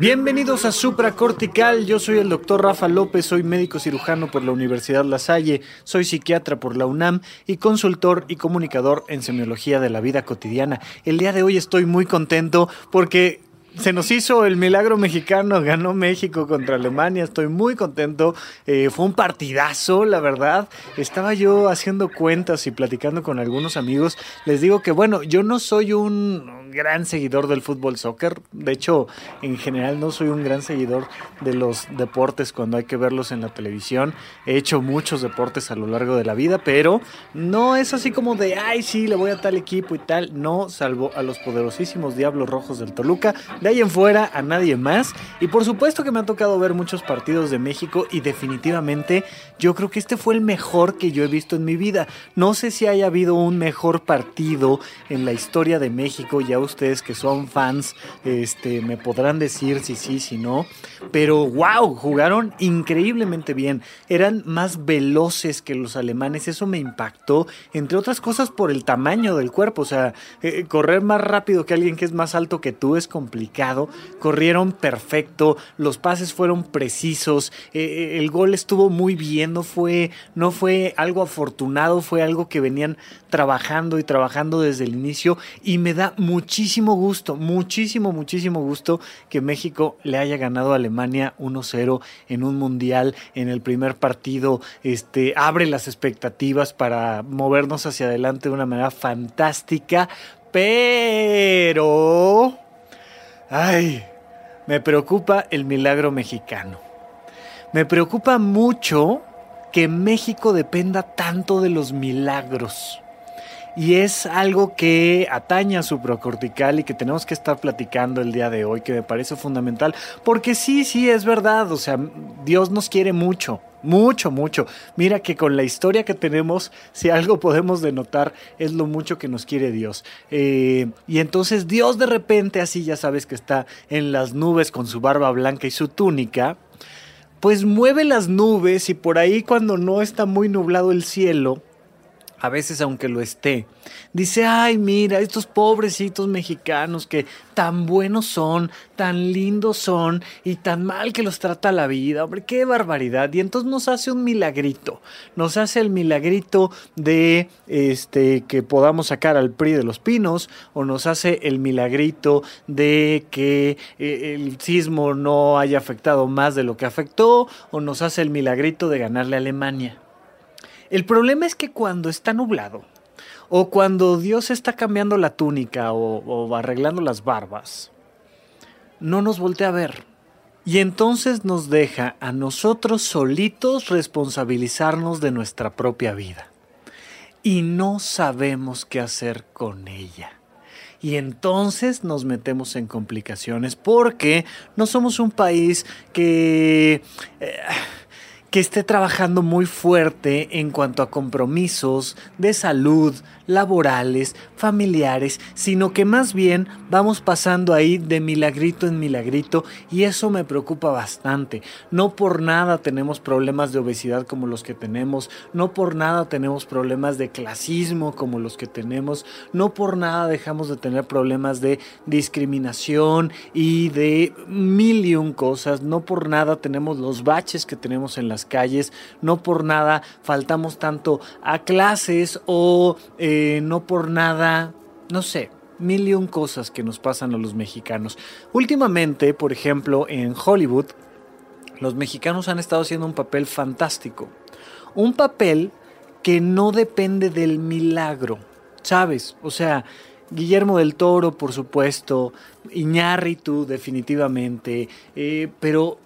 Bienvenidos a Supra Cortical, yo soy el doctor Rafa López, soy médico cirujano por la Universidad La Salle, soy psiquiatra por la UNAM y consultor y comunicador en semiología de la vida cotidiana. El día de hoy estoy muy contento porque se nos hizo el milagro mexicano, ganó México contra Alemania, estoy muy contento, eh, fue un partidazo, la verdad. Estaba yo haciendo cuentas y platicando con algunos amigos, les digo que bueno, yo no soy un gran seguidor del fútbol soccer, de hecho en general no soy un gran seguidor de los deportes cuando hay que verlos en la televisión, he hecho muchos deportes a lo largo de la vida, pero no es así como de, ay sí, le voy a tal equipo y tal, no, salvo a los poderosísimos Diablos Rojos del Toluca, de ahí en fuera a nadie más. Y por supuesto que me ha tocado ver muchos partidos de México y definitivamente yo creo que este fue el mejor que yo he visto en mi vida. No sé si haya habido un mejor partido en la historia de México. Ya ustedes que son fans este, me podrán decir si sí, si no. Pero wow, jugaron increíblemente bien. Eran más veloces que los alemanes. Eso me impactó, entre otras cosas por el tamaño del cuerpo. O sea, eh, correr más rápido que alguien que es más alto que tú es complicado corrieron perfecto, los pases fueron precisos, eh, eh, el gol estuvo muy bien, no fue, no fue algo afortunado, fue algo que venían trabajando y trabajando desde el inicio y me da muchísimo gusto, muchísimo, muchísimo gusto que México le haya ganado a Alemania 1-0 en un mundial, en el primer partido, este, abre las expectativas para movernos hacia adelante de una manera fantástica, pero Ay, me preocupa el milagro mexicano. Me preocupa mucho que México dependa tanto de los milagros. Y es algo que atañe a su procortical y que tenemos que estar platicando el día de hoy, que me parece fundamental. Porque sí, sí, es verdad. O sea, Dios nos quiere mucho. Mucho, mucho. Mira que con la historia que tenemos, si algo podemos denotar, es lo mucho que nos quiere Dios. Eh, y entonces Dios de repente, así ya sabes que está en las nubes con su barba blanca y su túnica, pues mueve las nubes y por ahí cuando no está muy nublado el cielo, a veces aunque lo esté, dice, ay, mira, estos pobrecitos mexicanos que tan buenos son, tan lindos son y tan mal que los trata la vida, hombre, qué barbaridad. Y entonces nos hace un milagrito, nos hace el milagrito de este que podamos sacar al PRI de los pinos o nos hace el milagrito de que eh, el sismo no haya afectado más de lo que afectó o nos hace el milagrito de ganarle a Alemania. El problema es que cuando está nublado, o cuando Dios está cambiando la túnica o, arreglando las barbas, no nos voltea a ver. Y entonces nos deja a nosotros solitos responsabilizarnos de nuestra propia vida. Y no sabemos qué hacer con ella. Y entonces nos metemos en complicaciones porque no somos un país que... Eh, que esté trabajando muy fuerte en cuanto a compromisos de salud, laborales, familiares, sino que más bien vamos pasando ahí de milagrito en milagrito y eso me preocupa bastante. No por nada tenemos problemas de obesidad como los que tenemos, no por nada tenemos problemas de clasismo como los que tenemos, no por nada dejamos de tener problemas de discriminación y de mil y un cosas, no por nada tenemos los baches que tenemos en las calles, no por nada faltamos tanto a clases o... Eh, no por nada, no sé, mil y un cosas que nos pasan a los mexicanos. Últimamente, por ejemplo, en Hollywood, los mexicanos han estado haciendo un papel fantástico. Un papel que no depende del milagro, ¿sabes? O sea, Guillermo del Toro, por supuesto, Iñárritu, definitivamente, eh, pero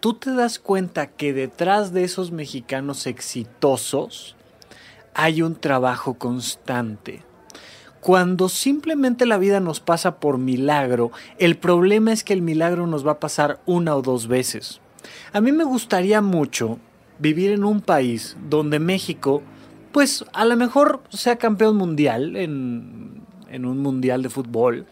tú te das cuenta que detrás de esos mexicanos exitosos hay un trabajo constante. Cuando simplemente la vida nos pasa por milagro, el problema es que el milagro nos va a pasar una o dos veces. A mí me gustaría mucho vivir en un país donde México, pues a lo mejor sea campeón mundial en, en un mundial de fútbol,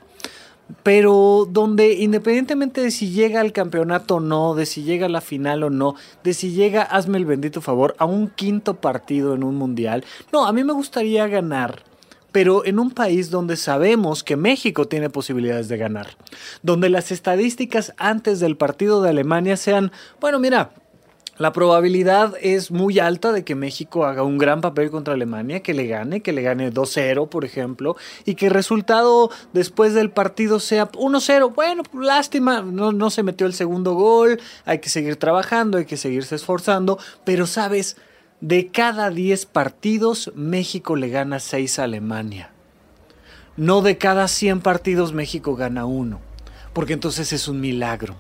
pero donde independientemente de si llega al campeonato o no, de si llega a la final o no, de si llega, hazme el bendito favor, a un quinto partido en un mundial, no, a mí me gustaría ganar. Pero en un país donde sabemos que México tiene posibilidades de ganar, donde las estadísticas antes del partido de Alemania sean, bueno, mira, la probabilidad es muy alta de que México haga un gran papel contra Alemania, que le gane, que le gane 2-0, por ejemplo, y que el resultado después del partido sea 1-0. Bueno, lástima, no, no se metió el segundo gol, hay que seguir trabajando, hay que seguirse esforzando, pero sabes, de cada 10 partidos México le gana 6 a Alemania. No de cada 100 partidos México gana uno, porque entonces es un milagro.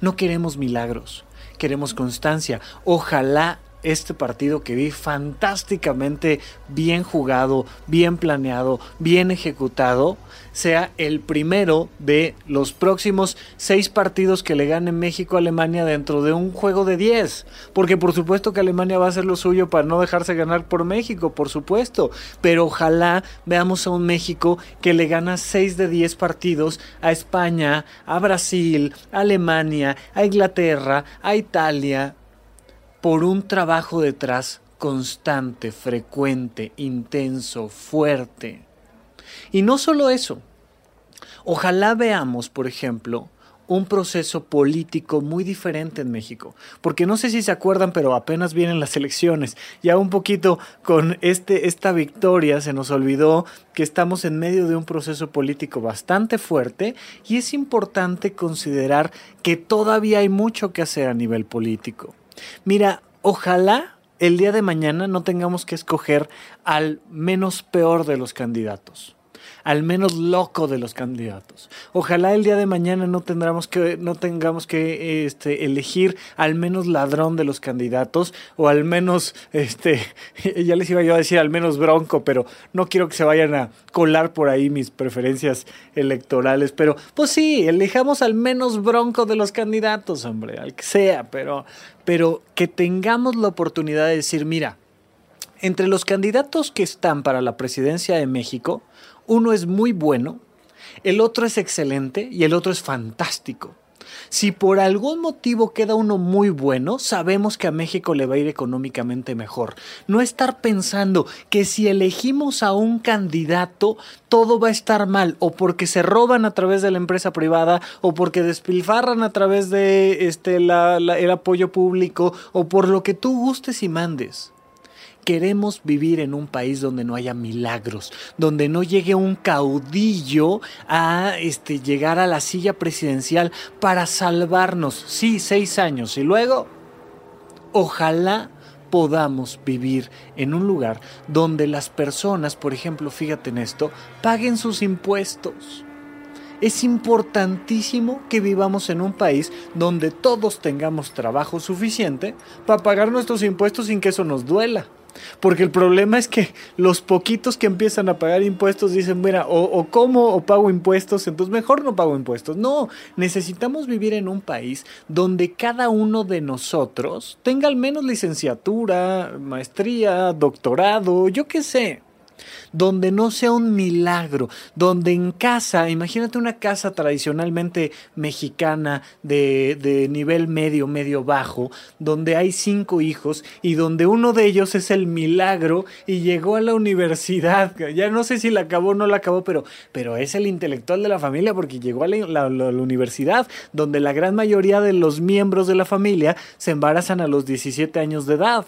No queremos milagros queremos constancia. Ojalá este partido que vi fantásticamente bien jugado, bien planeado, bien ejecutado, sea el primero de los próximos seis partidos que le gane México a Alemania dentro de un juego de 10. Porque por supuesto que Alemania va a hacer lo suyo para no dejarse ganar por México, por supuesto. Pero ojalá veamos a un México que le gana 6 de 10 partidos a España, a Brasil, a Alemania, a Inglaterra, a Italia, por un trabajo detrás constante, frecuente, intenso, fuerte. Y no solo eso, ojalá veamos, por ejemplo, un proceso político muy diferente en México. Porque no sé si se acuerdan, pero apenas vienen las elecciones. Ya un poquito con este, esta victoria se nos olvidó que estamos en medio de un proceso político bastante fuerte y es importante considerar que todavía hay mucho que hacer a nivel político. Mira, ojalá el día de mañana no tengamos que escoger al menos peor de los candidatos al menos loco de los candidatos. Ojalá el día de mañana no, que, no tengamos que este, elegir al menos ladrón de los candidatos o al menos, este, ya les iba yo a decir al menos bronco, pero no quiero que se vayan a colar por ahí mis preferencias electorales. Pero pues sí, elijamos al menos bronco de los candidatos, hombre, al que sea, pero, pero que tengamos la oportunidad de decir, mira, entre los candidatos que están para la presidencia de México, uno es muy bueno, el otro es excelente y el otro es fantástico. Si por algún motivo queda uno muy bueno, sabemos que a México le va a ir económicamente mejor. No estar pensando que si elegimos a un candidato, todo va a estar mal, o porque se roban a través de la empresa privada, o porque despilfarran a través de este, el apoyo público, o por lo que tú gustes y mandes. Queremos vivir en un país donde no haya milagros, donde no llegue un caudillo a este, llegar a la silla presidencial para salvarnos. Sí, seis años. Y luego, ojalá podamos vivir en un lugar donde las personas, por ejemplo, fíjate en esto, paguen sus impuestos. Es importantísimo que vivamos en un país donde todos tengamos trabajo suficiente para pagar nuestros impuestos sin que eso nos duela. Porque el problema es que los poquitos que empiezan a pagar impuestos dicen, mira, o, o como o pago impuestos, entonces mejor no pago impuestos. No, necesitamos vivir en un país donde cada uno de nosotros tenga al menos licenciatura, maestría, doctorado, yo qué sé donde no sea un milagro, donde en casa, imagínate una casa tradicionalmente mexicana de, de nivel medio, medio bajo, donde hay cinco hijos y donde uno de ellos es el milagro y llegó a la universidad, ya no sé si la acabó o no la acabó, pero, pero es el intelectual de la familia porque llegó a la universidad, donde la gran mayoría de los miembros de la familia se embarazan a los 17 años de edad.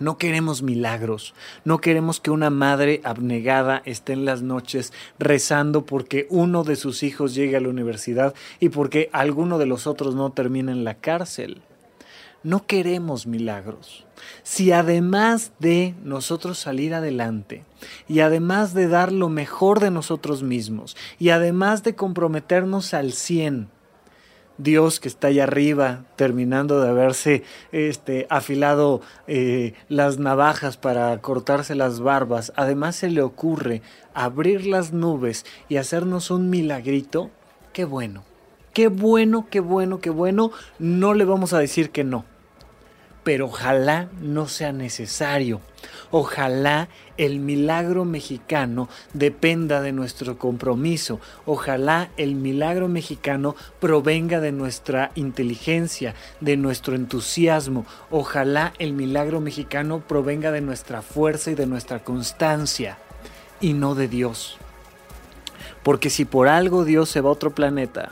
No queremos milagros, no queremos que una madre abnegada esté en las noches rezando porque uno de sus hijos llegue a la universidad y porque alguno de los otros no termine en la cárcel. No queremos milagros. si además de nosotros salir adelante y además de dar lo mejor de nosotros mismos y además de comprometernos al 100, Dios que está allá arriba, terminando de haberse este, afilado eh, las navajas para cortarse las barbas, además se le ocurre abrir las nubes y hacernos un milagrito, qué bueno, qué bueno, qué bueno, qué bueno, no le vamos a decir que no pero ojalá no sea necesario. Ojalá el milagro mexicano dependa de nuestro compromiso. Ojalá el milagro mexicano provenga de nuestra inteligencia, de nuestro entusiasmo. Ojalá el milagro mexicano provenga de nuestra fuerza y de nuestra constancia y no de Dios. Porque si por algo Dios se va a otro planeta,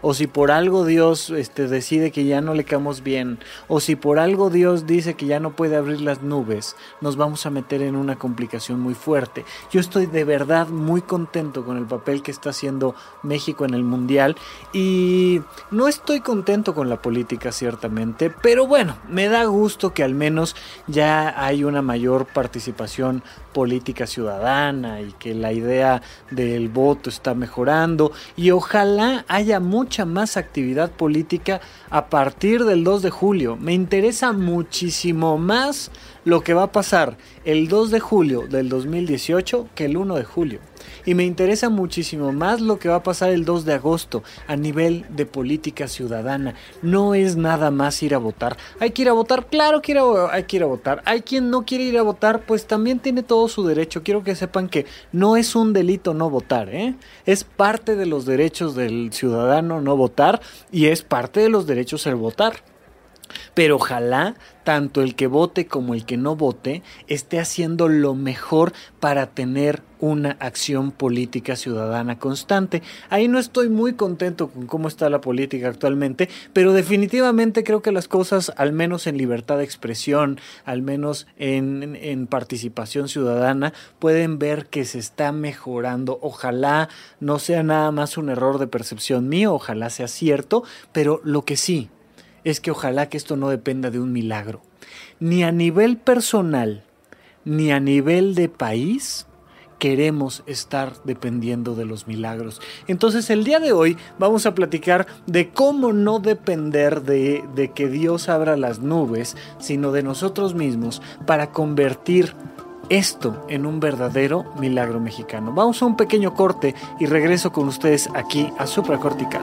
o si por algo Dios este, decide que ya no le quedamos bien, o si por algo Dios dice que ya no puede abrir las nubes, nos vamos a meter en una complicación muy fuerte. Yo estoy de verdad muy contento con el papel que está haciendo México en el Mundial y no estoy contento con la política ciertamente, pero bueno, me da gusto que al menos ya hay una mayor participación política ciudadana y que la idea del voto está mejorando y ojalá haya mucha más actividad política a partir del 2 de julio. Me interesa muchísimo más lo que va a pasar el 2 de julio del 2018 que el 1 de julio. Y me interesa muchísimo más lo que va a pasar el 2 de agosto a nivel de política ciudadana. No es nada más ir a votar. Hay que ir a votar, claro que hay que ir a votar. Hay quien no quiere ir a votar, pues también tiene todo su derecho. Quiero que sepan que no es un delito no votar, ¿eh? Es parte de los derechos del ciudadano no votar y es parte de los derechos el votar. Pero ojalá tanto el que vote como el que no vote esté haciendo lo mejor para tener una acción política ciudadana constante. Ahí no estoy muy contento con cómo está la política actualmente, pero definitivamente creo que las cosas, al menos en libertad de expresión, al menos en, participación ciudadana, pueden ver que se está mejorando. Ojalá no sea nada más un error de percepción mío, ojalá sea cierto, pero lo que sí es que ojalá que esto no dependa de un milagro. Ni a nivel personal, ni a nivel de país, queremos estar dependiendo de los milagros. Entonces el día de hoy vamos a platicar de cómo no depender de, de, que Dios abra las nubes, sino de nosotros mismos para convertir esto en un verdadero milagro mexicano. Vamos a un pequeño corte y regreso con ustedes aquí a Supracortical.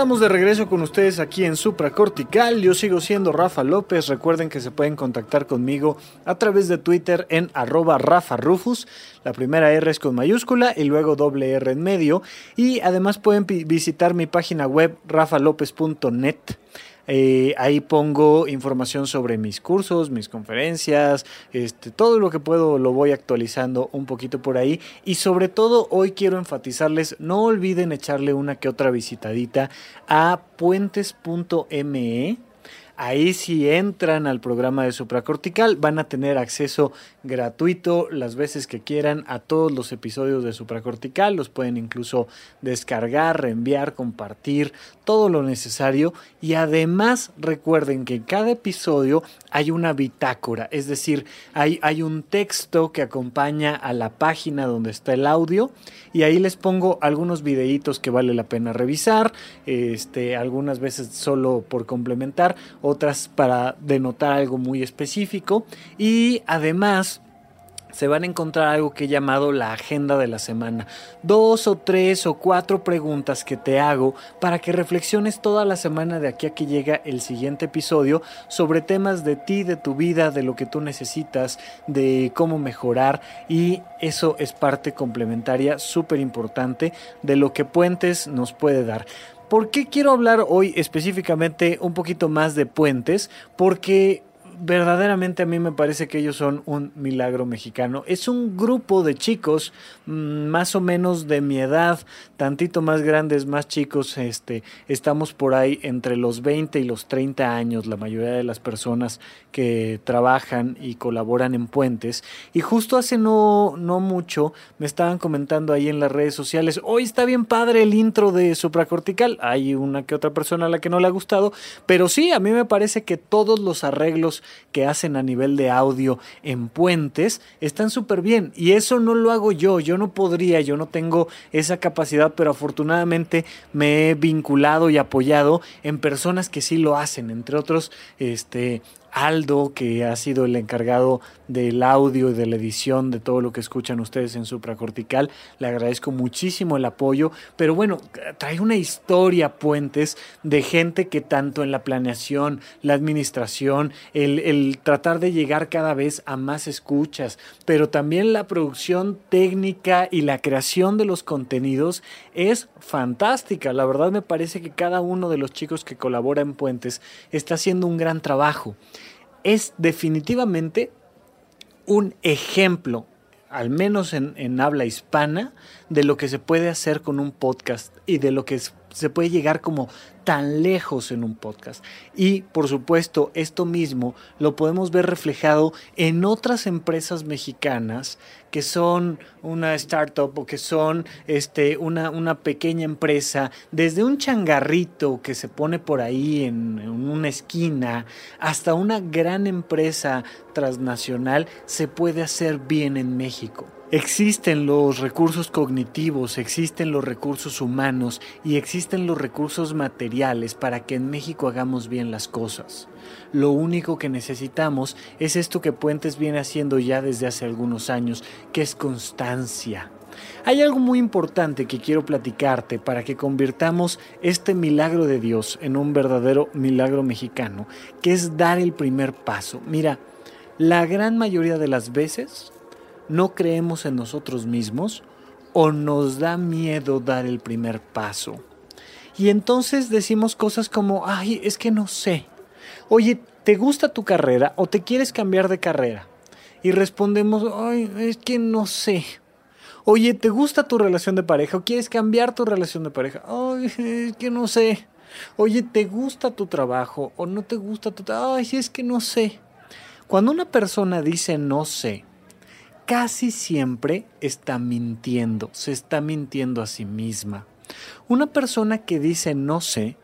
Estamos de regreso con ustedes aquí en Supracortical. Yo sigo siendo Rafa López. Recuerden que se pueden contactar conmigo a través de Twitter en arroba Rafa Rufus. La primera R es con mayúscula y luego doble R en medio. Y además pueden visitar mi página web rafalopez.net. Eh, ahí pongo información sobre mis cursos, mis conferencias, este, todo lo que puedo lo voy actualizando un poquito por ahí. Y sobre todo hoy quiero enfatizarles, no olviden echarle una que otra visitadita a puentes.me Ahí si entran al programa de supracortical van a tener acceso gratuito las veces que quieran a todos los episodios de supracortical. Los pueden incluso descargar, reenviar, compartir, todo lo necesario. Y además recuerden que en cada episodio hay una bitácora, es decir, hay, hay un texto que acompaña a la página donde está el audio y ahí les pongo algunos videitos que vale la pena revisar, este, algunas veces solo por complementar otras para denotar algo muy específico y además se van a encontrar algo que he llamado la agenda de la semana. Dos o tres o cuatro preguntas que te hago para que reflexiones toda la semana de aquí a que llega el siguiente episodio sobre temas de ti, de tu vida, de lo que tú necesitas, de cómo mejorar y eso es parte complementaria súper importante de lo que Puentes nos puede dar. ¿Por qué quiero hablar hoy específicamente un poquito más de puentes? Porque verdaderamente a mí me parece que ellos son un milagro mexicano. Es un grupo de chicos mm, más o menos de mi edad, tantito más grandes, más chicos, este, estamos por ahí entre los 20 y los 30 años, la mayoría de las personas que trabajan y colaboran en puentes. Y justo hace no, no mucho me estaban comentando ahí en las redes sociales, hoy está bien padre el intro de supracortical, hay una que otra persona a la que no le ha gustado, pero sí, a mí me parece que todos los arreglos que hacen a nivel de audio en puentes están súper bien. Y eso no lo hago yo, yo no podría, yo no tengo esa capacidad, pero afortunadamente me he vinculado y apoyado en personas que sí lo hacen, entre otros, este, Aldo, que ha sido el encargado del audio y de la edición de todo lo que escuchan ustedes en Supracortical. Le agradezco muchísimo el apoyo, pero bueno, trae una historia, Puentes, de gente que tanto en la planeación, la administración, el, el tratar de llegar cada vez a más escuchas, pero también la producción técnica y la creación de los contenidos es fantástica. La verdad me parece que cada uno de los chicos que colabora en Puentes está haciendo un gran trabajo es definitivamente un ejemplo, al menos en, habla hispana, de lo que se puede hacer con un podcast y de lo que se puede llegar como tan lejos en un podcast. Y por supuesto, esto mismo lo podemos ver reflejado en otras empresas mexicanas que son una startup o que son este, una, una pequeña empresa, desde un changarrito que se pone por ahí en, en una esquina hasta una gran empresa transnacional, se puede hacer bien en México. Existen los recursos cognitivos, existen los recursos humanos y existen los recursos materiales para que en México hagamos bien las cosas. Lo único que necesitamos es esto que Puentes viene haciendo ya desde hace algunos años, que es constancia. Hay algo muy importante que quiero platicarte para que convirtamos este milagro de Dios en un verdadero milagro mexicano, que es dar el primer paso. Mira, la gran mayoría de las veces no creemos en nosotros mismos o nos da miedo dar el primer paso. Y entonces decimos cosas como, ay, es que no sé. Oye, ¿te gusta tu carrera o te quieres cambiar de carrera? Y respondemos, ay, es que no sé. Oye, ¿te gusta tu relación de pareja o quieres cambiar tu relación de pareja? Ay, es que no sé. Oye, ¿te gusta tu trabajo o no te gusta tu trabajo? Ay, es que no sé. Cuando una persona dice no sé, casi siempre está mintiendo, se está mintiendo a sí misma. Una persona que dice no sé,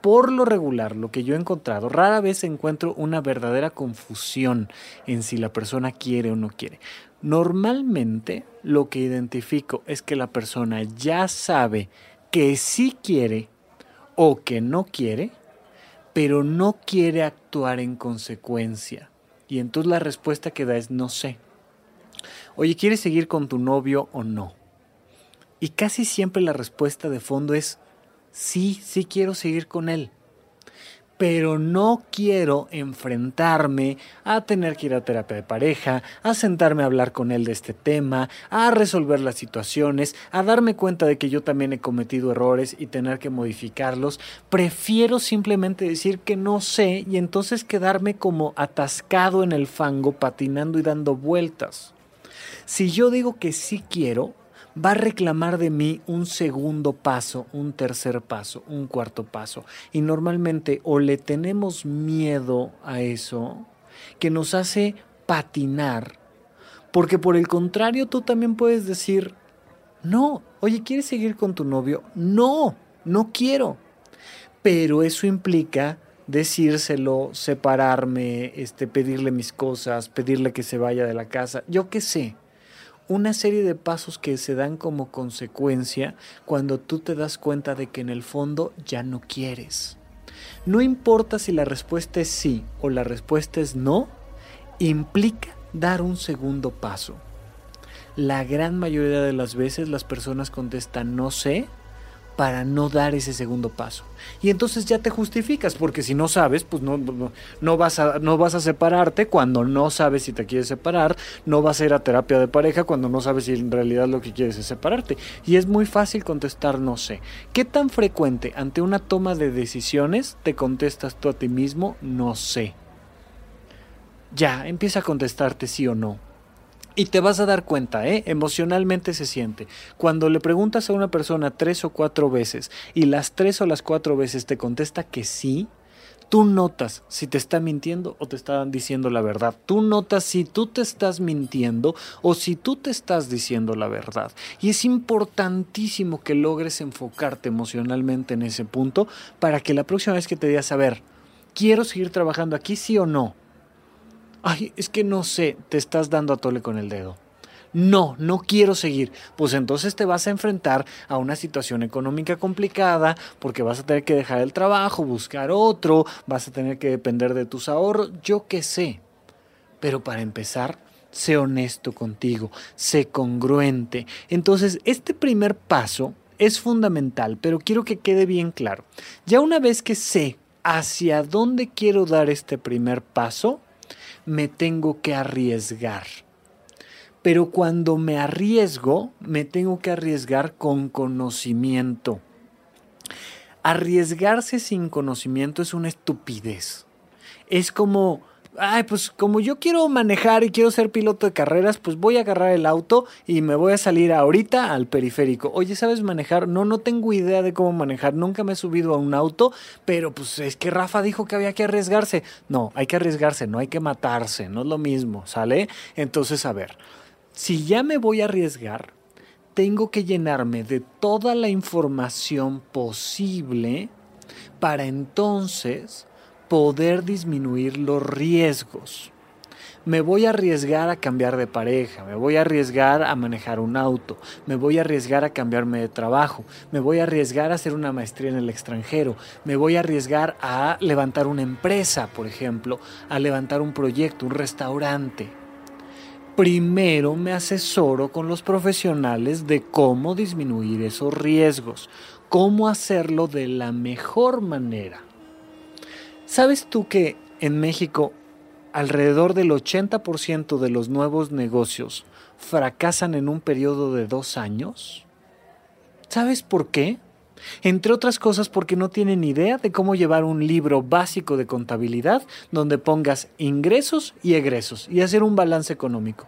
por lo regular, lo que yo he encontrado, rara vez encuentro una verdadera confusión en si la persona quiere o no quiere. Normalmente lo que identifico es que la persona ya sabe que sí quiere o que no quiere, pero no quiere actuar en consecuencia. Y entonces la respuesta que da es no sé. Oye, ¿quieres seguir con tu novio o no? Y casi siempre la respuesta de fondo es sí, sí quiero seguir con él pero no quiero enfrentarme a tener que ir a terapia de pareja, a sentarme a hablar con él de este tema, a resolver las situaciones, a darme cuenta de que yo también he cometido errores y tener que modificarlos. Prefiero simplemente decir que no sé y entonces quedarme como atascado en el fango, patinando y dando vueltas. Si yo digo que sí quiero, va a reclamar de mí un segundo paso, un tercer paso, un cuarto paso. Y normalmente o le tenemos miedo a eso, que nos hace patinar, porque por el contrario tú también puedes decir, no, oye, ¿quieres seguir con tu novio? No, no quiero. Pero eso implica decírselo, separarme, este, pedirle mis cosas, pedirle que se vaya de la casa, yo qué sé una serie de pasos que se dan como consecuencia cuando tú te das cuenta de que en el fondo ya no quieres. No importa si la respuesta es sí o la respuesta es no, implica dar un segundo paso. La gran mayoría de las veces las personas contestan no sé para no dar ese segundo paso. Y entonces ya te justificas, porque si no sabes, pues no, no, vas a, no vas a separarte cuando no sabes si te quieres separar, no vas a ir a terapia de pareja cuando no sabes si en realidad lo que quieres es separarte. Y es muy fácil contestar no sé. ¿Qué tan frecuente ante una toma de decisiones te contestas tú a ti mismo no sé? Ya, empieza a contestarte sí o no. Y te vas a dar cuenta, ¿eh? emocionalmente se siente. Cuando le preguntas a una persona tres o cuatro veces y las tres o las cuatro veces te contesta que sí, tú notas si te está mintiendo o te están diciendo la verdad. Tú notas si tú te estás mintiendo o si tú te estás diciendo la verdad. Y es importantísimo que logres enfocarte emocionalmente en ese punto para que la próxima vez que te digas, a ver, ¿quiero seguir trabajando aquí, sí o no? Ay, es que no sé, te estás dando a tole con el dedo. No, no quiero seguir. Pues entonces te vas a enfrentar a una situación económica complicada porque vas a tener que dejar el trabajo, buscar otro, vas a tener que depender de tus ahorros, yo qué sé. Pero para empezar, sé honesto contigo, sé congruente. Entonces, este primer paso es fundamental, pero quiero que quede bien claro. Ya una vez que sé hacia dónde quiero dar este primer paso, me tengo que arriesgar. Pero cuando me arriesgo, me tengo que arriesgar con conocimiento. Arriesgarse sin conocimiento es una estupidez. Es como ay, pues como yo quiero manejar y quiero ser piloto de carreras, pues voy a agarrar el auto y me voy a salir ahorita al periférico. Oye, ¿sabes manejar? No, no tengo idea de cómo manejar. Nunca me he subido a un auto, pero pues es que Rafa dijo que había que arriesgarse. No, hay que arriesgarse, no hay que matarse, no es lo mismo, ¿sale? Entonces, a ver, si ya me voy a arriesgar, tengo que llenarme de toda la información posible para entonces poder disminuir los riesgos. Me voy a arriesgar a cambiar de pareja, me voy a arriesgar a manejar un auto, me voy a arriesgar a cambiarme de trabajo, me voy a arriesgar a hacer una maestría en el extranjero, me voy a arriesgar a levantar una empresa, por ejemplo, a levantar un proyecto, un restaurante. Primero me asesoro con los profesionales de cómo disminuir esos riesgos, cómo hacerlo de la mejor manera. ¿Sabes tú que en México alrededor del 80% de los nuevos negocios fracasan en un periodo de dos años? ¿Sabes por qué? Entre otras cosas porque no tienen idea de cómo llevar un libro básico de contabilidad donde pongas ingresos y egresos y hacer un balance económico.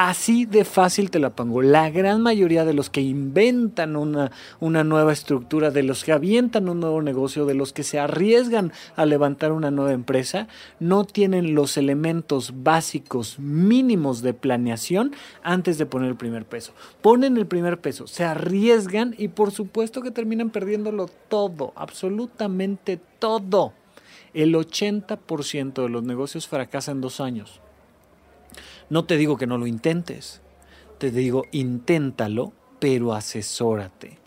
Así de fácil te la pongo. La gran mayoría de los que inventan una, una nueva estructura, de los que avientan un nuevo negocio, de los que se arriesgan a levantar una nueva empresa, no tienen los elementos básicos mínimos de planeación antes de poner el primer peso. Ponen el primer peso, se arriesgan y por supuesto que terminan perdiéndolo todo, absolutamente todo. El 80% de los negocios fracasan en dos años. No te digo que no lo intentes, te digo inténtalo, pero asesórate.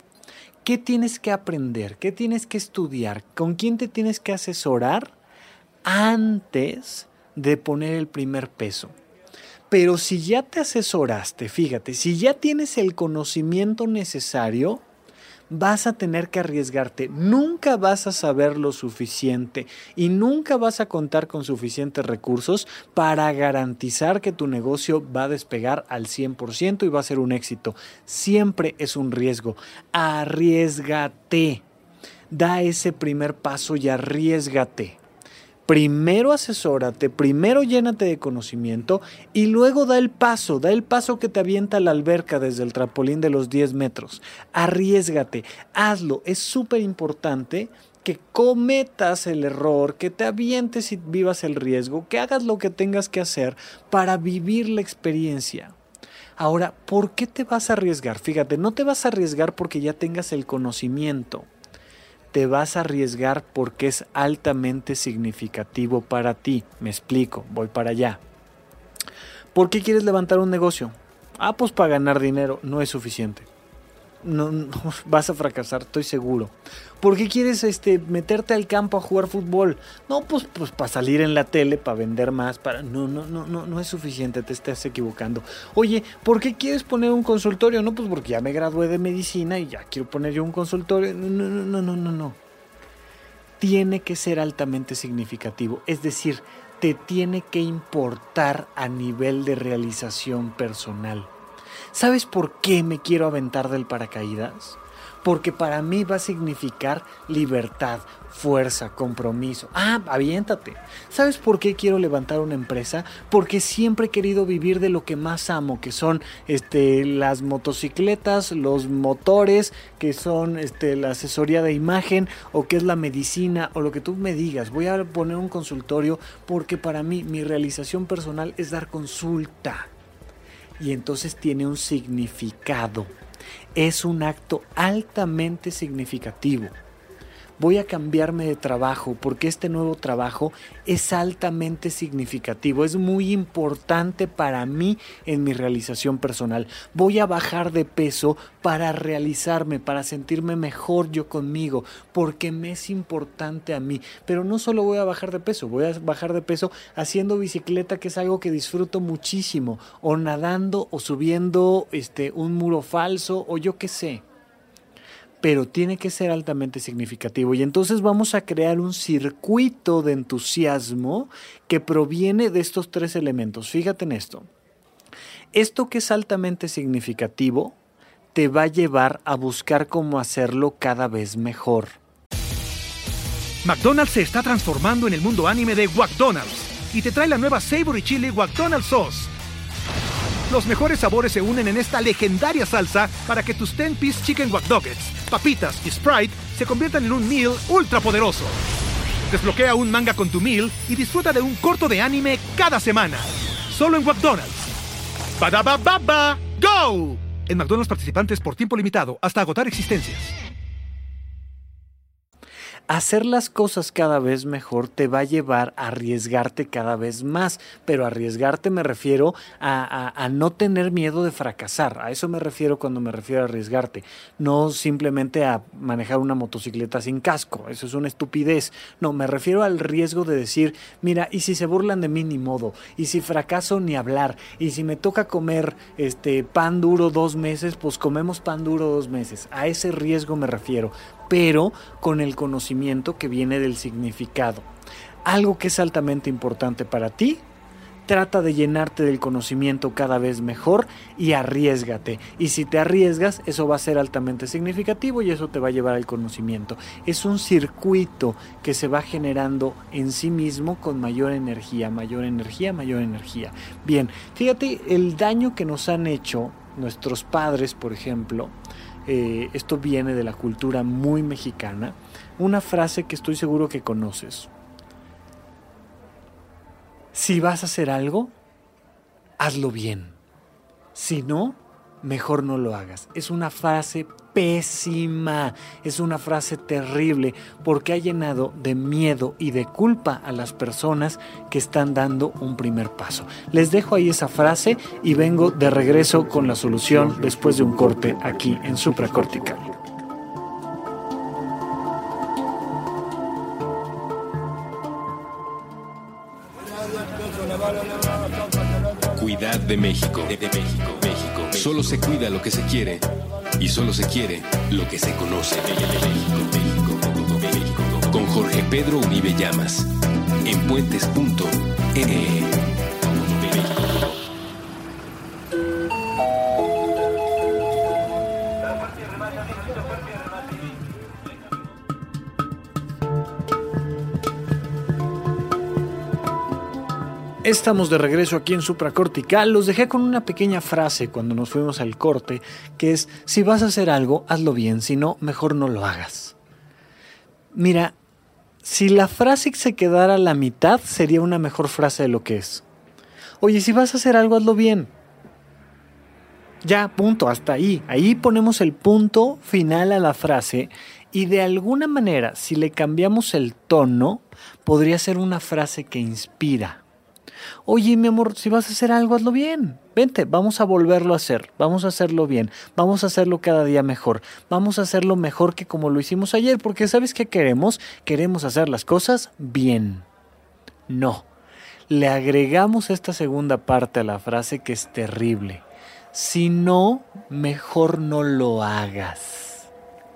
¿Qué tienes que aprender? ¿Qué tienes que estudiar? ¿Con quién te tienes que asesorar antes de poner el primer peso? Pero si ya te asesoraste, fíjate, si ya tienes el conocimiento necesario, vas a tener que arriesgarte. Nunca vas a saber lo suficiente y nunca vas a contar con suficientes recursos para garantizar que tu negocio va a despegar al 100% y va a ser un éxito. Siempre es un riesgo. Arriesgate. Da ese primer paso y arriesgate primero asesórate, primero llénate de conocimiento y luego da el paso, da el paso que te avienta la alberca desde el trampolín de los 10 metros. Arriesgate, hazlo, es súper importante que cometas el error, que te avientes y vivas el riesgo, que hagas lo que tengas que hacer para vivir la experiencia. Ahora, ¿por qué te vas a arriesgar? Fíjate, no te vas a arriesgar porque ya tengas el conocimiento te vas a arriesgar porque es altamente significativo para ti. Me explico, voy para allá. ¿Por qué quieres levantar un negocio? Ah, pues para ganar dinero no es suficiente no, vas a fracasar, estoy seguro. ¿Por qué quieres este, meterte al campo a jugar fútbol? No, pues, pues para salir en la tele, para vender más, para... No, no, no, no, no es suficiente, te estás equivocando. Oye, ¿por qué quieres poner un consultorio? No, pues porque ya me gradué de medicina y ya quiero poner yo un consultorio. No, no, no, no, no, no. Tiene que ser altamente significativo, es decir, te tiene que importar a nivel de realización personal. ¿Sabes por qué me quiero aventar del paracaídas? Porque para mí va a significar libertad, fuerza, compromiso. Ah, aviéntate. ¿Sabes por qué quiero levantar una empresa? Porque siempre he querido vivir de lo que más amo, que son este, las motocicletas, los motores, que son este, la asesoría de imagen o que es la medicina o lo que tú me digas. Voy a poner un consultorio porque para mí mi realización personal es dar consulta y entonces tiene un significado. Es un acto altamente significativo voy a cambiarme de trabajo porque este nuevo trabajo es altamente significativo, es muy importante para mí en mi realización personal. Voy a bajar de peso para realizarme, para sentirme mejor yo conmigo, porque me es importante a mí. Pero no solo voy a bajar de peso, voy a bajar de peso haciendo bicicleta, que es algo que disfruto muchísimo, o nadando o subiendo este un muro falso o yo qué sé pero tiene que ser altamente significativo. Y entonces vamos a crear un circuito de entusiasmo que proviene de estos tres elementos. Fíjate en esto. Esto que es altamente significativo te va a llevar a buscar cómo hacerlo cada vez mejor. McDonald's se está transformando en el mundo anime de McDonald's y te trae la nueva Savory Chili McDonald's Sauce los mejores sabores se unen en esta legendaria salsa para que tus 10-piece chicken wack papitas y Sprite se conviertan en un meal ultra poderoso. Desbloquea un manga con tu meal y disfruta de un corto de anime cada semana. Solo en McDonald's. baba ¡Go! En McDonald's participantes por tiempo limitado hasta agotar existencias hacer las cosas cada vez mejor te va a llevar a arriesgarte cada vez más, pero arriesgarte me refiero a, no tener miedo de fracasar, a eso me refiero cuando me refiero a arriesgarte, no simplemente a manejar una motocicleta sin casco, eso es una estupidez, no, me refiero al riesgo de decir, mira, y si se burlan de mí ni modo, y si fracaso ni hablar, y si me toca comer este pan duro dos meses, pues comemos pan duro dos meses, a ese riesgo me refiero, pero con el conocimiento que viene del significado. Algo que es altamente importante para ti trata de llenarte del conocimiento cada vez mejor y arriesgate. Y si te arriesgas, eso va a ser altamente significativo y eso te va a llevar al conocimiento. Es un circuito que se va generando en sí mismo con mayor energía, mayor energía, mayor energía. Bien, fíjate el daño que nos han hecho nuestros padres, por ejemplo. Eh, esto viene de la cultura muy mexicana. Una frase que estoy seguro que conoces si vas a hacer algo, hazlo bien. Si no, mejor no lo hagas. Es una frase pésima, es una frase terrible porque ha llenado de miedo y de culpa a las personas que están dando un primer paso. Les dejo ahí esa frase y vengo de regreso con la solución después de un corte aquí en supracortical. de México. De, México, México. Solo se cuida lo que se quiere y solo se quiere lo que se conoce. Con Jorge Pedro Uribe Llamas en puentes.ne. Estamos de regreso aquí en Supracortical. Los dejé con una pequeña frase cuando nos fuimos al corte, que es, si vas a hacer algo, hazlo bien, si no, mejor no lo hagas. Mira, si la frase se quedara a la mitad, sería una mejor frase de lo que es. Oye, si vas a hacer algo, hazlo bien. Ya, punto, hasta ahí. Ahí ponemos el punto final a la frase y de alguna manera, si le cambiamos el tono, podría ser una frase que inspira Oye, mi amor, si vas a hacer algo, hazlo bien. Vente, vamos a volverlo a hacer. Vamos a hacerlo bien. Vamos a hacerlo cada día mejor. Vamos a hacerlo mejor que como lo hicimos ayer. Porque ¿sabes qué queremos? Queremos hacer las cosas bien. No. Le agregamos esta segunda parte a la frase que es terrible. Si no, mejor no lo hagas.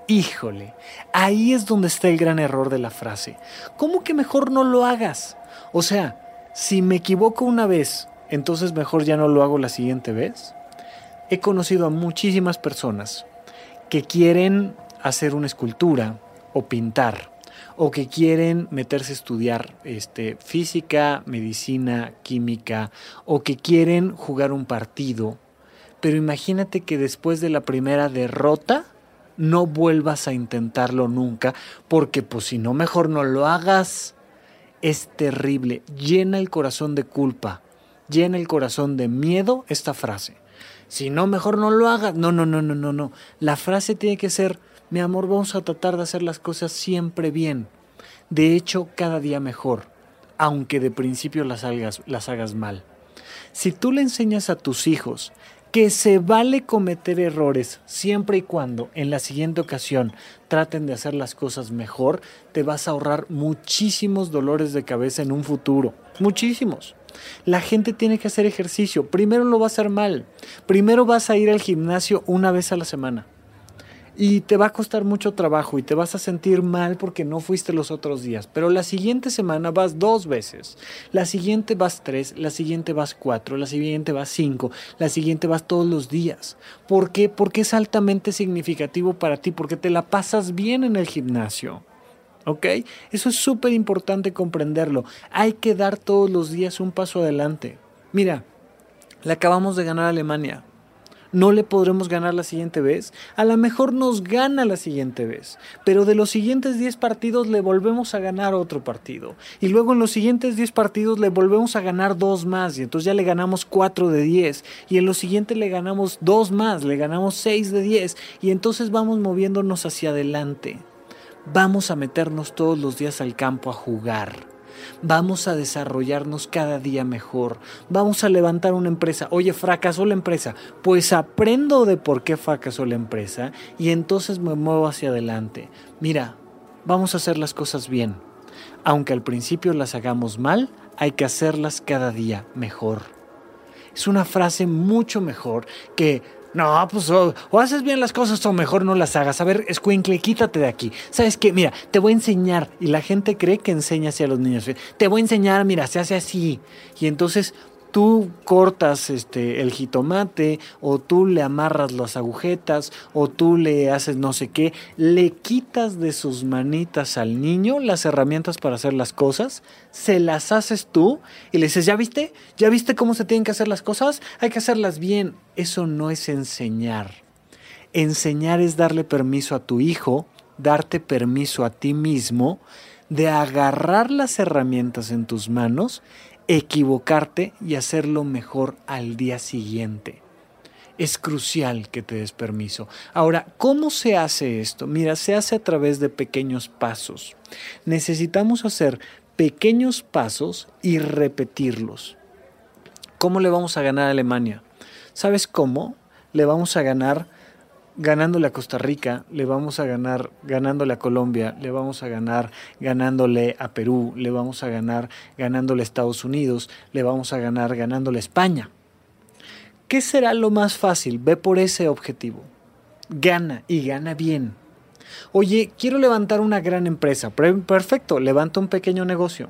Híjole, ahí es donde está el gran error de la frase. ¿Cómo que mejor no lo hagas? O sea, si me equivoco una vez, entonces mejor ya no lo hago la siguiente vez. He conocido a muchísimas personas que quieren hacer una escultura o pintar o que quieren meterse a estudiar este, física, medicina, química o que quieren jugar un partido. Pero imagínate que después de la primera derrota no vuelvas a intentarlo nunca porque pues si no mejor no lo hagas es terrible, llena el corazón de culpa, llena el corazón de miedo esta frase. Si no, mejor no lo hagas. No, no, no, no, no, no. La frase tiene que ser, mi amor, vamos a tratar de hacer las cosas siempre bien. De hecho, cada día mejor, aunque de principio las hagas, las hagas mal. Si tú le enseñas a tus hijos que se vale cometer errores siempre y cuando en la siguiente ocasión traten de hacer las cosas mejor, te vas a ahorrar muchísimos dolores de cabeza en un futuro. Muchísimos. La gente tiene que hacer ejercicio. Primero lo va a hacer mal. Primero vas a ir al gimnasio una vez a la semana y te va a costar mucho trabajo y te vas a sentir mal porque no fuiste los otros días. Pero la siguiente semana vas dos veces, la siguiente vas tres, la siguiente vas cuatro, la siguiente vas cinco, la siguiente vas todos los días. ¿Por qué? Porque es altamente significativo para ti, porque te la pasas bien en el gimnasio. ¿Ok? Eso es súper importante comprenderlo. Hay que dar todos los días un paso adelante. Mira, le acabamos de ganar a Alemania no le podremos ganar la siguiente vez. A lo mejor nos gana la siguiente vez, pero de los siguientes 10 partidos le volvemos a ganar otro partido. Y luego en los siguientes 10 partidos le volvemos a ganar dos más y entonces ya le ganamos 4 de 10. Y en los siguientes le ganamos dos más, le ganamos 6 de 10 y entonces vamos moviéndonos hacia adelante. Vamos a meternos todos los días al campo a jugar vamos a desarrollarnos cada día mejor, vamos a levantar una empresa. Oye, fracasó la empresa, pues aprendo de por qué fracasó la empresa y entonces me muevo hacia adelante. Mira, vamos a hacer las cosas bien. Aunque al principio las hagamos mal, hay que hacerlas cada día mejor. Es una frase mucho mejor que no, pues o, haces bien las cosas o mejor no las hagas. A ver, escuincle, quítate de aquí. ¿Sabes qué? Mira, te voy a enseñar. Y la gente cree que enseña así a los niños. Te voy a enseñar, mira, se hace así. Y entonces tú cortas este el jitomate o tú le amarras las agujetas o tú le haces no sé qué, le quitas de sus manitas al niño las herramientas para hacer las cosas, se las haces tú y le dices, "¿Ya viste? ¿Ya viste cómo se tienen que hacer las cosas? Hay que hacerlas bien." Eso no es enseñar. Enseñar es darle permiso a tu hijo, darte permiso a ti mismo de agarrar las herramientas en tus manos equivocarte y hacerlo mejor al día siguiente. Es crucial que te des permiso. Ahora, ¿cómo se hace esto? Mira, se hace a través de pequeños pasos. Necesitamos hacer pequeños pasos y repetirlos. ¿Cómo le vamos a ganar a Alemania? ¿Sabes cómo? Le vamos a ganar ganándole a Costa Rica, le vamos a ganar ganándole a Colombia, le vamos a ganar ganándole a Perú, le vamos a ganar ganándole a Estados Unidos, le vamos a ganar ganándole a España. ¿Qué será lo más fácil? Ve por ese objetivo. Gana y gana bien. Oye, quiero levantar una gran empresa. Perfecto, levanta un pequeño negocio.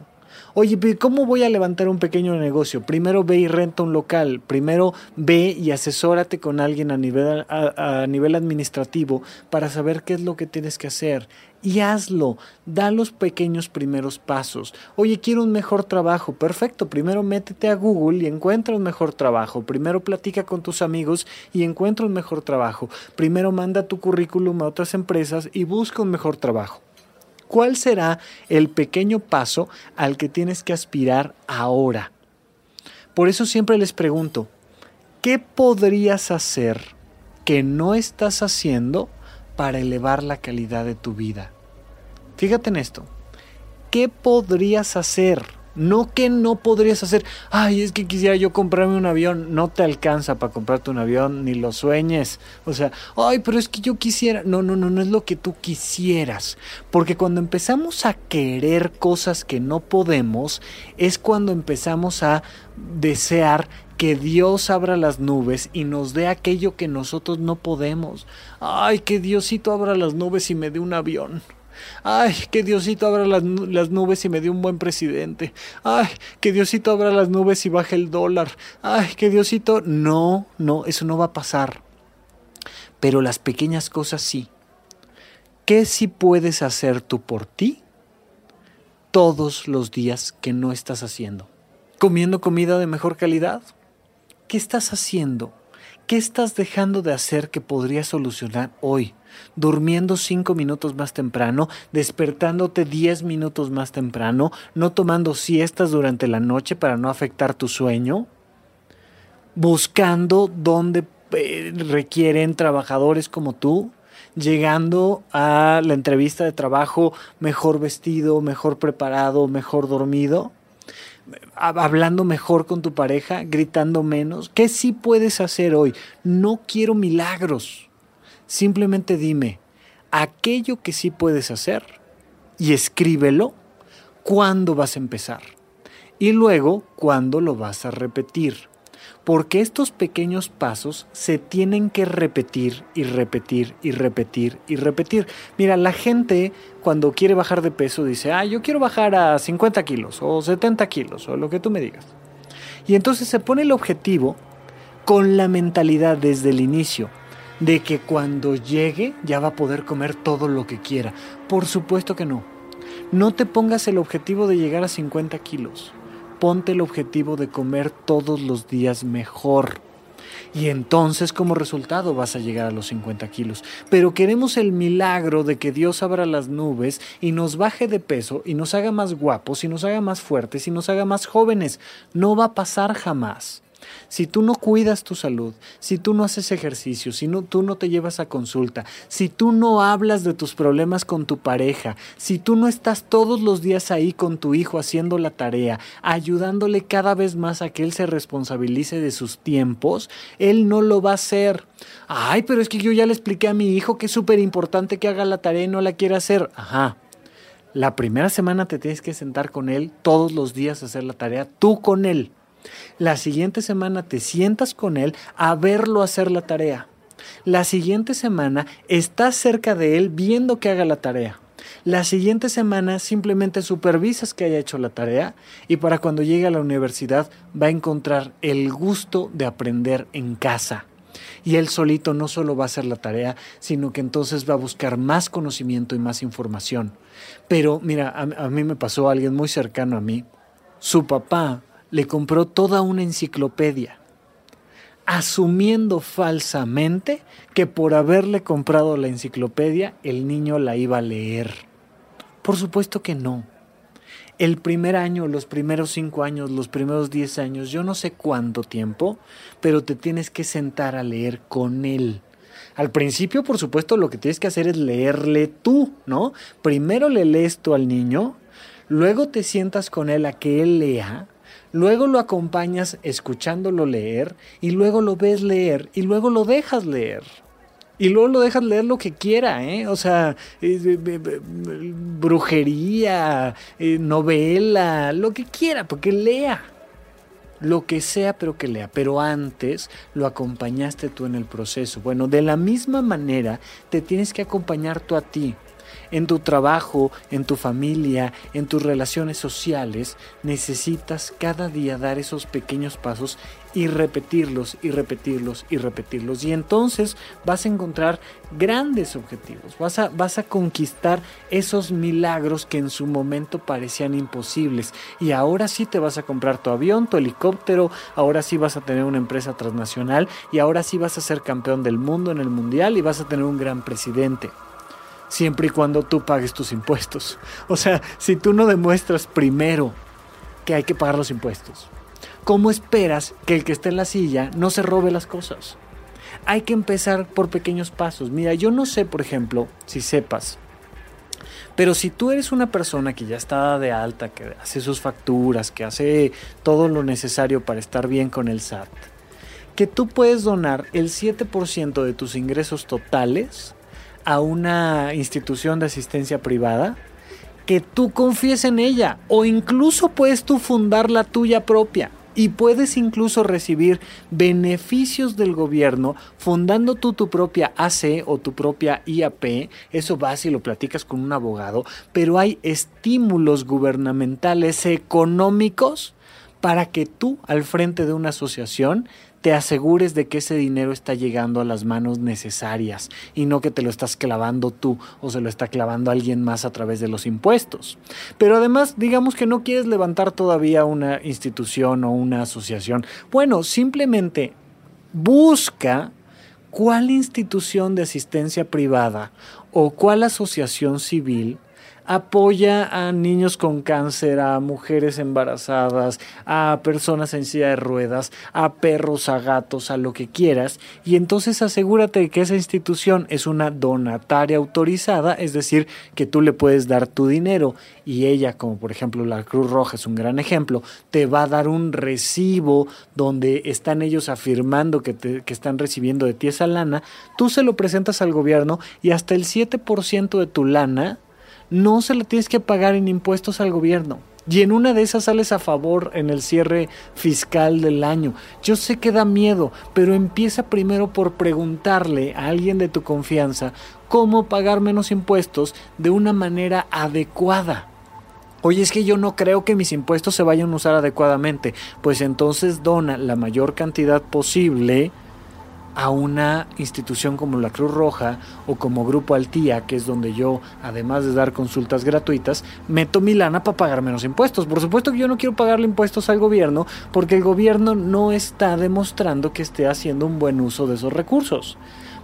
Oye, ¿cómo voy a levantar un pequeño negocio? Primero ve y renta un local, primero ve y asesórate con alguien a nivel, administrativo para saber qué es lo que tienes que hacer y hazlo. Da los pequeños primeros pasos. Oye, quiero un mejor trabajo. Perfecto. Primero métete a Google y encuentra un mejor trabajo. Primero platica con tus amigos y encuentra un mejor trabajo. Primero manda tu currículum a otras empresas y busca un mejor trabajo. ¿Cuál será el pequeño paso al que tienes que aspirar ahora? Por eso siempre les pregunto, ¿qué podrías hacer que no estás haciendo para elevar la calidad de tu vida? Fíjate en esto. ¿Qué podrías hacer? No que no podrías hacer, ay, es que quisiera yo comprarme un avión, no te alcanza para comprarte un avión, ni lo sueñes. O sea, ay, pero es que yo quisiera, no, no, no, no es lo que tú quisieras. Porque cuando empezamos a querer cosas que no podemos, es cuando empezamos a desear que Dios abra las nubes y nos dé aquello que nosotros no podemos. Ay, que Diosito abra las nubes y me dé un avión. Ay, que Diosito abra las, nubes y me dé un buen presidente. Ay, que Diosito abra las nubes y baje el dólar. Ay, que Diosito... No, no, eso no va a pasar. Pero las pequeñas cosas sí. ¿Qué sí puedes hacer tú por ti todos los días que no estás haciendo? ¿Comiendo comida de mejor calidad? ¿Qué estás haciendo? ¿Qué estás dejando de hacer que podría solucionar hoy? Durmiendo cinco minutos más temprano, despertándote diez minutos más temprano, no tomando siestas durante la noche para no afectar tu sueño, buscando dónde eh, requieren trabajadores como tú, llegando a la entrevista de trabajo mejor vestido, mejor preparado, mejor dormido hablando mejor con tu pareja, gritando menos? ¿Qué sí puedes hacer hoy? No quiero milagros. Simplemente dime aquello que sí puedes hacer y escríbelo. ¿Cuándo vas a empezar? Y luego, ¿cuándo lo vas a repetir? porque estos pequeños pasos se tienen que repetir y repetir y repetir y repetir. Mira, la gente cuando quiere bajar de peso dice, ah, yo quiero bajar a 50 kilos o 70 kilos o lo que tú me digas. Y entonces se pone el objetivo con la mentalidad desde el inicio de que cuando llegue ya va a poder comer todo lo que quiera. Por supuesto que no. No te pongas el objetivo de llegar a 50 kilos ponte el objetivo de comer todos los días mejor. Y entonces como resultado vas a llegar a los 50 kilos. Pero queremos el milagro de que Dios abra las nubes y nos baje de peso y nos haga más guapos y nos haga más fuertes y nos haga más jóvenes. No va a pasar jamás. Si tú no cuidas tu salud, si tú no haces ejercicio, si no, tú no te llevas a consulta, si tú no hablas de tus problemas con tu pareja, si tú no estás todos los días ahí con tu hijo haciendo la tarea, ayudándole cada vez más a que él se responsabilice de sus tiempos, él no lo va a hacer. Ay, pero es que yo ya le expliqué a mi hijo que es súper importante que haga la tarea y no la quiere hacer. Ajá. La primera semana te tienes que sentar con él todos los días a hacer la tarea, tú con él. La siguiente semana te sientas con él a verlo hacer la tarea. La siguiente semana estás cerca de él viendo que haga la tarea. La siguiente semana simplemente supervisas que haya hecho la tarea y para cuando llegue a la universidad va a encontrar el gusto de aprender en casa. Y él solito no solo va a hacer la tarea, sino que entonces va a buscar más conocimiento y más información. Pero mira, a, a mí me pasó alguien muy cercano a mí. Su papá le compró toda una enciclopedia asumiendo falsamente que por haberle comprado la enciclopedia el niño la iba a leer. Por supuesto que no. El primer año, los primeros cinco años, los primeros diez años, yo no sé cuánto tiempo, pero te tienes que sentar a leer con él. Al principio, por supuesto, lo que tienes que hacer es leerle tú, ¿no? Primero le lees tú al niño, luego te sientas con él a que él lea, luego lo acompañas escuchándolo leer y luego lo ves leer y luego lo dejas leer. Y luego lo dejas leer lo que quiera, ¿eh? O sea, eh, brujería, eh, novela, lo que quiera, porque lea. Lo que sea, pero que lea. Pero antes lo acompañaste tú en el proceso. Bueno, de la misma manera te tienes que acompañar tú a ti en tu trabajo, en tu familia, en tus relaciones sociales, necesitas cada día dar esos pequeños pasos y repetirlos y repetirlos y repetirlos. Y entonces vas a encontrar grandes objetivos, vas a, vas a conquistar esos milagros que en su momento parecían imposibles. Y ahora sí te vas a comprar tu avión, tu helicóptero, ahora sí vas a tener una empresa transnacional y ahora sí vas a ser campeón del mundo en el mundial y vas a tener un gran presidente siempre y cuando tú pagues tus impuestos. O sea, si tú no demuestras primero que hay que pagar los impuestos, ¿cómo esperas que el que esté en la silla no se robe las cosas? Hay que empezar por pequeños pasos. Mira, yo no sé, por ejemplo, si sepas, pero si tú eres una persona que ya está de alta, que hace sus facturas, que hace todo lo necesario para estar bien con el SAT, que tú puedes donar el 7% de tus ingresos totales a una institución de asistencia privada, que tú confíes en ella o incluso puedes tú fundar la tuya propia y puedes incluso recibir beneficios del gobierno fundando tú tu propia AC o tu propia IAP. Eso vas y lo platicas con un abogado, pero hay estímulos gubernamentales económicos para que tú al frente de una asociación te asegures de que ese dinero está llegando a las manos necesarias y no que te lo estás clavando tú o se lo está clavando alguien más a través de los impuestos. Pero además, digamos que no quieres levantar todavía una institución o una asociación. Bueno, simplemente busca cuál institución de asistencia privada o cuál asociación civil apoya a niños con cáncer, a mujeres embarazadas, a personas en silla de ruedas, a perros, a gatos, a lo que quieras. Y entonces asegúrate que esa institución es una donataria autorizada, es decir, que tú le puedes dar tu dinero y ella, como por ejemplo la Cruz Roja es un gran ejemplo, te va a dar un recibo donde están ellos afirmando que, que están recibiendo de ti esa lana, tú se lo presentas al gobierno y hasta el 7% de tu lana no se la tienes que pagar en impuestos al gobierno. Y en una de esas sales a favor en el cierre fiscal del año. Yo sé que da miedo, pero empieza primero por preguntarle a alguien de tu confianza cómo pagar menos impuestos de una manera adecuada. Oye, es que yo no creo que mis impuestos se vayan a usar adecuadamente. Pues entonces dona la mayor cantidad posible a una institución como la Cruz Roja o como Grupo Altía, que es donde yo, además de dar consultas gratuitas, meto mi lana para pagar menos impuestos. Por supuesto que yo no quiero pagarle impuestos al gobierno porque el gobierno no está demostrando que esté haciendo un buen uso de esos recursos.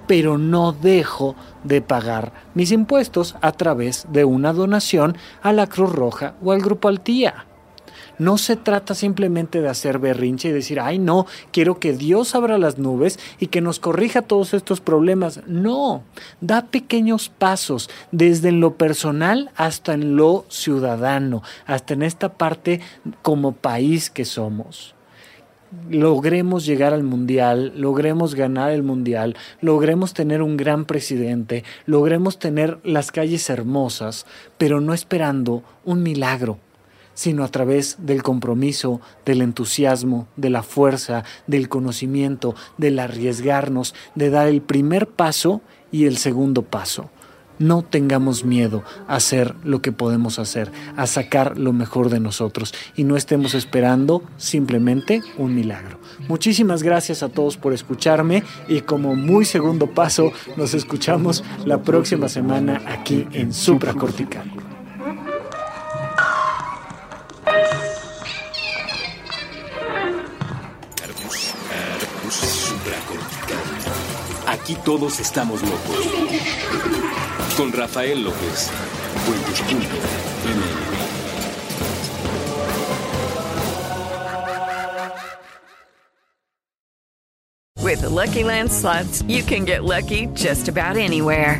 Pero no dejo de pagar mis impuestos a través de una donación a la Cruz Roja o al Grupo Altía. No se trata simplemente de hacer berrinche y decir, ay no, quiero que Dios abra las nubes y que nos corrija todos estos problemas. No, da pequeños pasos desde en lo personal hasta en lo ciudadano, hasta en esta parte como país que somos logremos llegar al mundial, logremos ganar el mundial, logremos tener un gran presidente, logremos tener las calles hermosas, pero no esperando un milagro, sino a través del compromiso, del entusiasmo, de la fuerza, del conocimiento, del arriesgarnos, de dar el primer paso y el segundo paso. no tengamos miedo a hacer lo que podemos hacer, a sacar lo mejor de nosotros y no estemos esperando simplemente un milagro. Muchísimas gracias a todos por escucharme y como muy segundo paso nos escuchamos la próxima semana aquí en Supracortical. Todos estamos locos. Con Rafael López. With the Lucky Land slots, you can get lucky just about anywhere.